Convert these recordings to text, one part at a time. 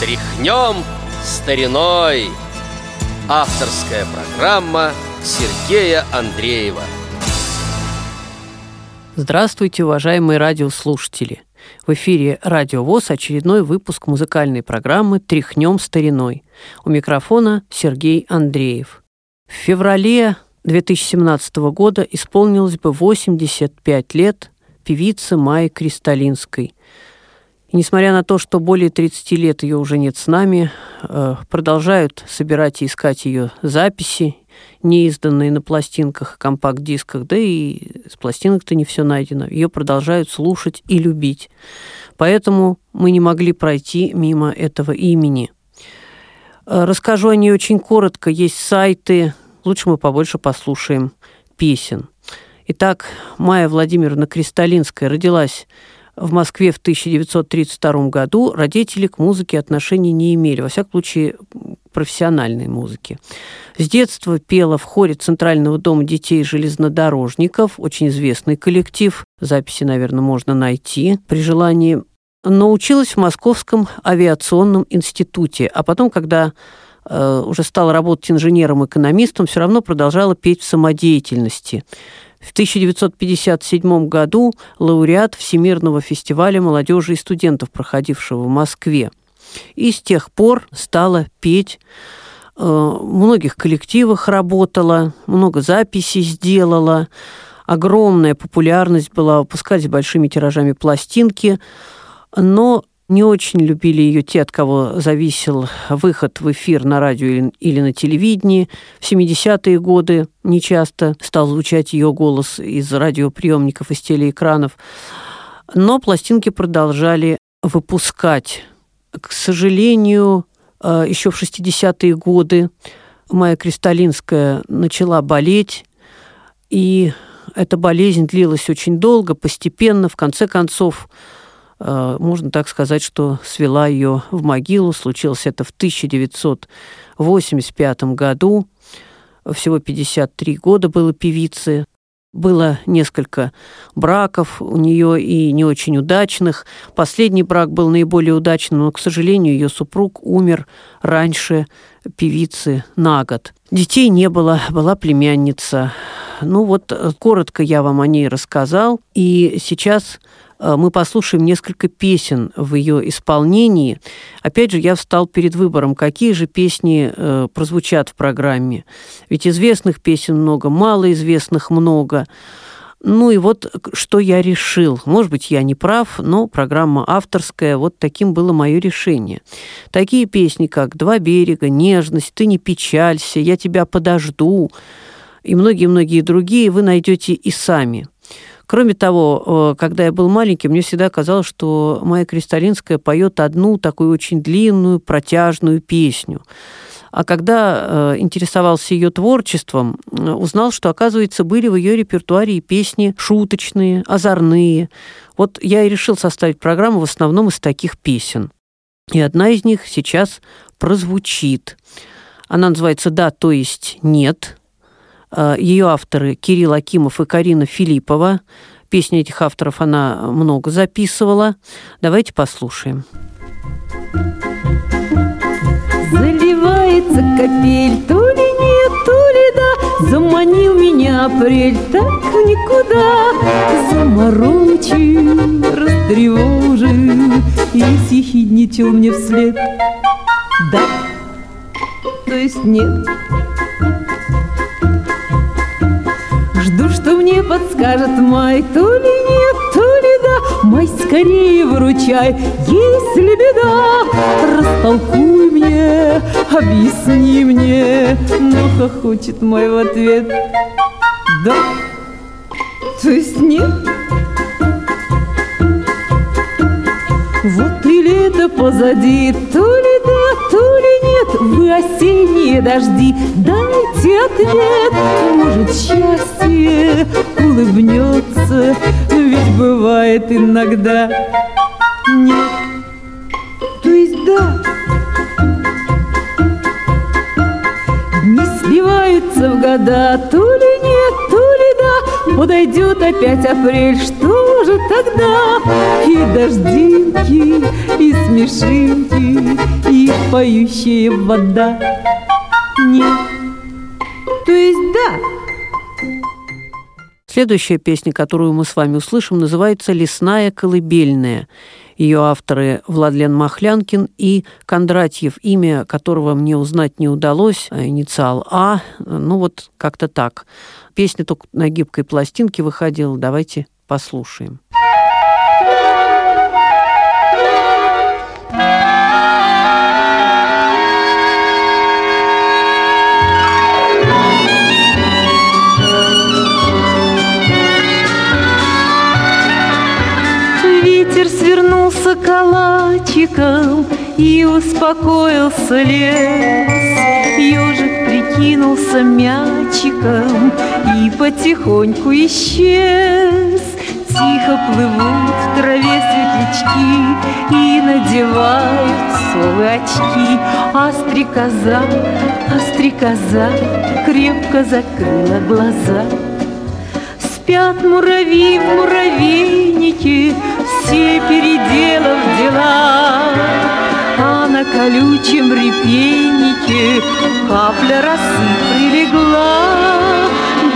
Тряхнем стариной Авторская программа Сергея Андреева Здравствуйте, уважаемые радиослушатели! В эфире «Радио ВОЗ» очередной выпуск музыкальной программы «Тряхнем стариной». У микрофона Сергей Андреев. В феврале 2017 года исполнилось бы 85 лет певицы Майи Кристалинской. И несмотря на то, что более 30 лет ее уже нет с нами, э, продолжают собирать и искать ее записи, не изданные на пластинках, компакт-дисках, да и с пластинок-то не все найдено. Ее продолжают слушать и любить. Поэтому мы не могли пройти мимо этого имени. Э, расскажу о ней очень коротко. Есть сайты, лучше мы побольше послушаем песен. Итак, Майя Владимировна Кристалинская родилась в Москве в 1932 году. Родители к музыке отношений не имели, во всяком случае, профессиональной музыки. С детства пела в хоре Центрального дома детей железнодорожников, очень известный коллектив, записи, наверное, можно найти при желании. Но училась в Московском авиационном институте, а потом, когда уже стала работать инженером-экономистом, все равно продолжала петь в самодеятельности. В 1957 году лауреат Всемирного фестиваля молодежи и студентов, проходившего в Москве. И с тех пор стала петь э, в многих коллективах работала, много записей сделала, огромная популярность была, выпускались большими тиражами пластинки, но не очень любили ее те, от кого зависел выход в эфир на радио или на телевидении. В 70-е годы нечасто стал звучать ее голос из радиоприемников, из телеэкранов. Но пластинки продолжали выпускать. К сожалению, э, еще в 60-е годы Майя Кристалинская начала болеть, и эта болезнь длилась очень долго, постепенно, в конце концов, можно так сказать, что свела ее в могилу. Случилось это в 1985 году. Всего 53 года было певице. Было несколько браков у нее и не очень удачных. Последний брак был наиболее удачным, но, к сожалению, ее супруг умер раньше певицы на год. Детей не было, была племянница. Ну вот, э, коротко я вам о ней рассказал. И сейчас Э, мы послушаем несколько песен в ее исполнении. Опять же, я встал перед выбором, какие же песни э, прозвучат в программе. Ведь известных песен много, малоизвестных много. Ну и вот что я решил. Может быть, я не прав, но программа авторская, вот таким было мое решение. Такие песни, как «Два берега», «Нежность», «Ты не печалься», «Я тебя подожду» и многие-многие другие вы найдете и сами – Кроме того, э, когда я был маленький, мне всегда казалось, что моя Кристалинская поет одну такую очень длинную, протяжную песню. А когда э, интересовался ее творчеством, э, узнал, что, оказывается, были в ее репертуаре и песни шуточные, озорные. Вот я и решил составить программу в основном из таких песен. И одна из них сейчас прозвучит. Она называется «Да, то есть нет». Э, Ее авторы Кирилл Акимов и Карина Филиппова. Песни этих авторов она много записывала. Давайте послушаем. Заливается капель, то ли нет, то ли да Заманил меня апрель, так никуда Заморочил, растревожил И съехидничал мне вслед Да, то есть нет подскажет май, то ли нет, то ли да, май скорее выручай, если беда, растолкуй мне, объясни мне, но хохочет мой в ответ, да, то есть нет. Вот и лето позади, то нет, вы осенние дожди, дайте ответ, может счастье улыбнется, ведь бывает иногда. Нет, то есть да. Не сливаются в года, то ли нет, то подойдет опять апрель, что же тогда? И дождинки и смешинки И поющая вода Нет, то есть да Следующая песня, которую мы с вами услышим, называется «Лесная колыбельная». Ее авторы Владлен Махлянкин и Кондратьев, имя которого мне узнать не удалось, а инициал А, ну вот как-то так. Песня только на гибкой пластинке выходила, давайте послушаем. свернулся калачиком И успокоился лес Ежик прикинулся мячиком И потихоньку исчез. Тихо плывут в траве светлячки И надевают совы очки. А стрекоза, а стрекоза Крепко закрыла глаза. Спят муравьи в муравейнике все переделав дела, на колючем репейнике капля росы прилегла.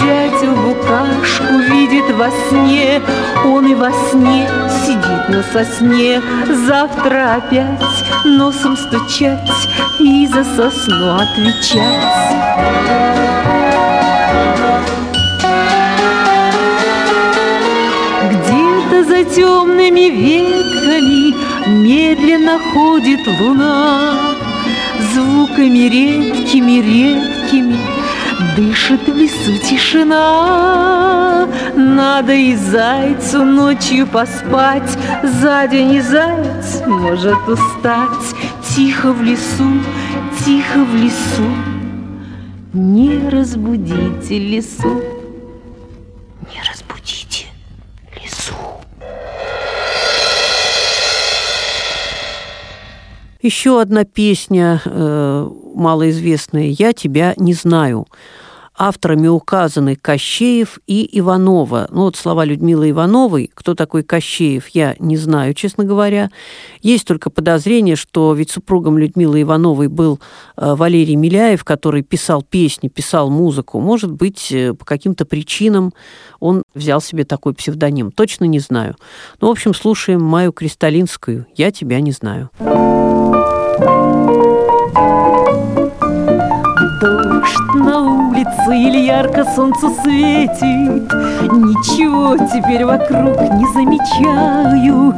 Дядя Лукашку видит во сне, Он и во сне сидит на сосне. Завтра опять носом стучать И за сосну отвечать. за темными ветками Медленно ходит луна Звуками редкими, редкими. Дышит в лесу тишина. Надо и зайцу ночью поспать. За день и заяц может устать. Тихо в лесу, тихо в лесу. Не разбудите лесу Еще одна песня э, малоизвестная «Я тебя не знаю». Авторами указаны Кощеев и Иванова. Ну вот слова Людмилы Ивановой, кто такой Кощеев, я не знаю, честно говоря. Есть только подозрение, что ведь супругом Людмилы Ивановой был э, Валерий Миляев, который писал песни, писал музыку. Может быть, э, по каким-то причинам он взял себе такой псевдоним. Точно не знаю. Ну, в общем, слушаем Маю Кристалинскую «Я тебя не знаю». Дождь на улице или ярко солнце светит. Ничего теперь вокруг не замечаю.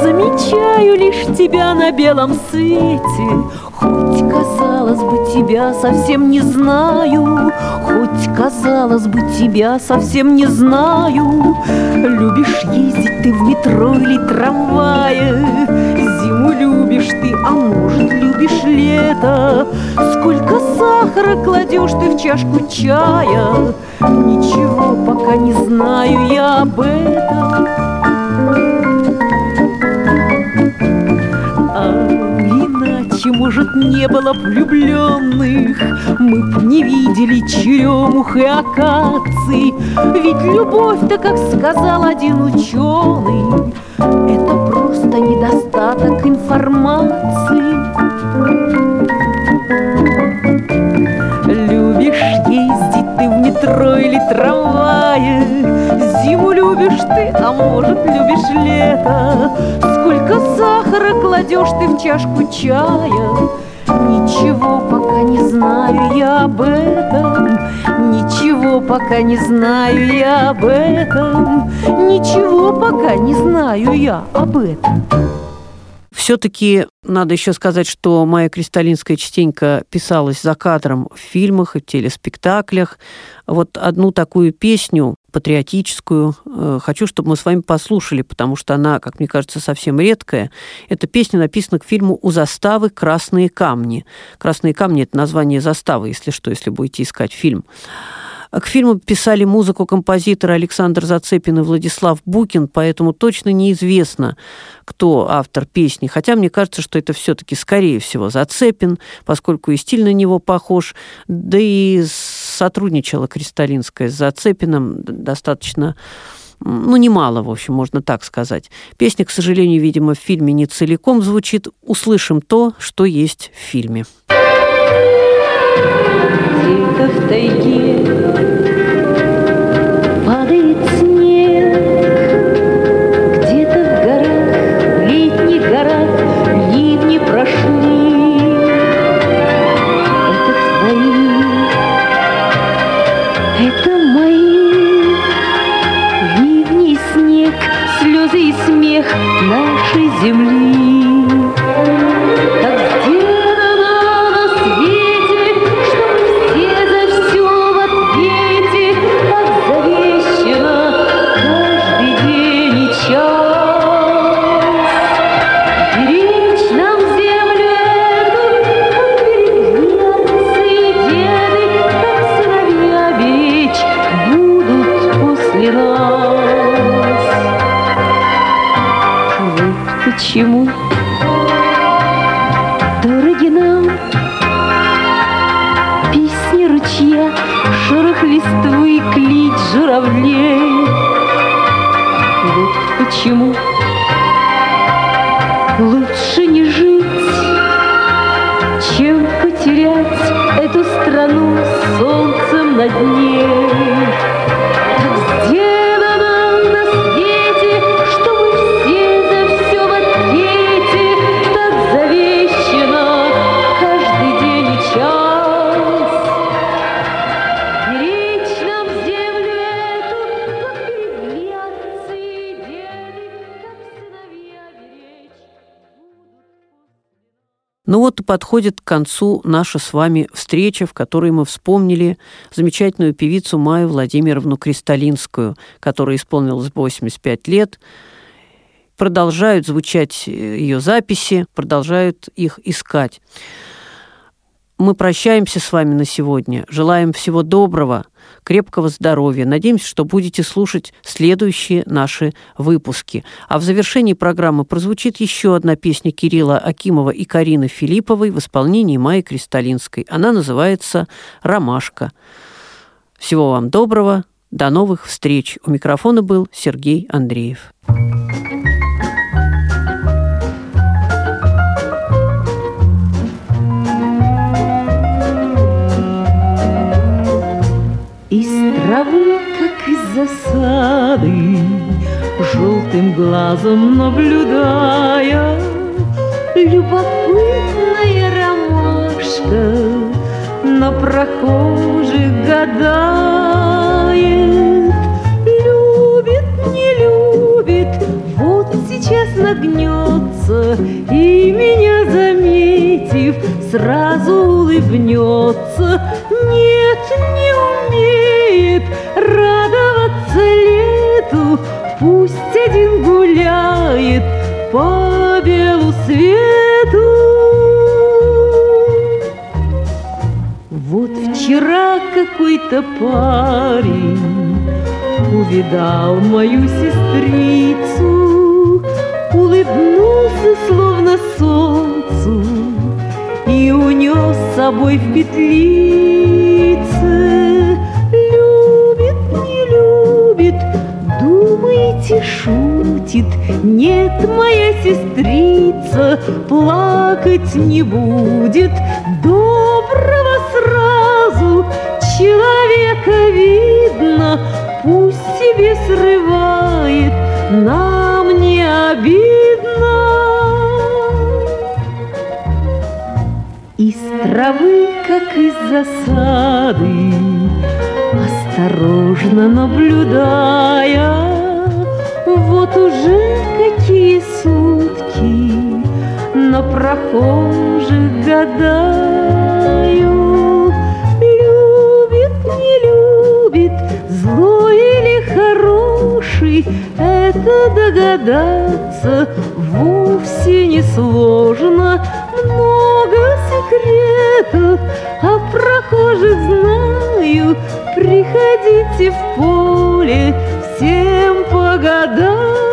Замечаю лишь тебя на белом свете. Хоть, казалось бы, тебя совсем не знаю. Хоть, казалось бы, тебя совсем не знаю. Любишь ездить ты в метро или трамвае Любишь ты, а может любишь лето? Сколько сахара кладешь ты в чашку чая? Ничего пока не знаю я об этом. А иначе, может, не было влюбленных? Мы б не видели черемух и акаций. Ведь любовь-то, как сказал один ученый Это просто недостаток информации. Любишь ездить ты в метро или трамвае Зиму любишь ты, а может любишь лето. Сколько сахара кладешь ты в чашку чая Ничего пока не знаю я об этом Ничего пока не знаю я об этом Ничего пока не знаю я об этом все-таки надо еще сказать, что моя кристаллинская частенько писалась за кадром в фильмах и телеспектаклях. Вот одну такую песню патриотическую. Э, хочу, чтобы мы с вами послушали, потому что она, как мне кажется, совсем редкая. Эта песня написана к фильму «У заставы красные камни». «Красные камни» — это название заставы, если что, если будете искать фильм. К фильму писали музыку композиторы Александр Зацепин и Владислав Букин, поэтому точно неизвестно, кто автор песни. Хотя мне кажется, что это все-таки, скорее всего, Зацепин, поскольку и стиль на него похож, да и сотрудничала Кристалинская с Зацепиным достаточно ну, немало, в общем, можно так сказать. Песня, к сожалению, видимо, в фильме не целиком звучит. Услышим то, что есть в фильме. Где-то в тайге журавлей. Вот почему лучше не жить, чем потерять эту страну солнцем над ней. Ну вот и подходит к концу наша с вами встреча, в которой мы вспомнили замечательную певицу Майю Владимировну Кристалинскую, которая исполнилась 85 лет. Продолжают звучать э, ее записи, продолжают их искать. Мы прощаемся с вами на сегодня. Желаем всего доброго – крепкого здоровья. Надеемся, что будете слушать следующие наши выпуски. А в завершении программы прозвучит еще одна песня Кирилла Акимова и Карины Филипповой в исполнении Майи Кристалинской. Она называется «Ромашка». Всего вам доброго. До новых встреч. У микрофона был Сергей Андреев. травы, глазом наблюдая, Любопытная ромашка На прохожих гадает. Любит, не любит, вот сейчас нагнется И меня заметив, сразу улыбнется. Какой-то парень Увидал мою сестрицу, Улыбнулся, словно солнцу, И унес с собой в петлице. думаете, шутит? Нет, моя сестрица плакать не будет. Доброго Пусть себе срывает, нам не обидно. Из травы, как из засады, осторожно наблюдая, вот уже какие сутки на прохожих гадаю. Это догадаться вовсе не сложно. Много секретов о прохожих знаю, Приходите в поле всем по.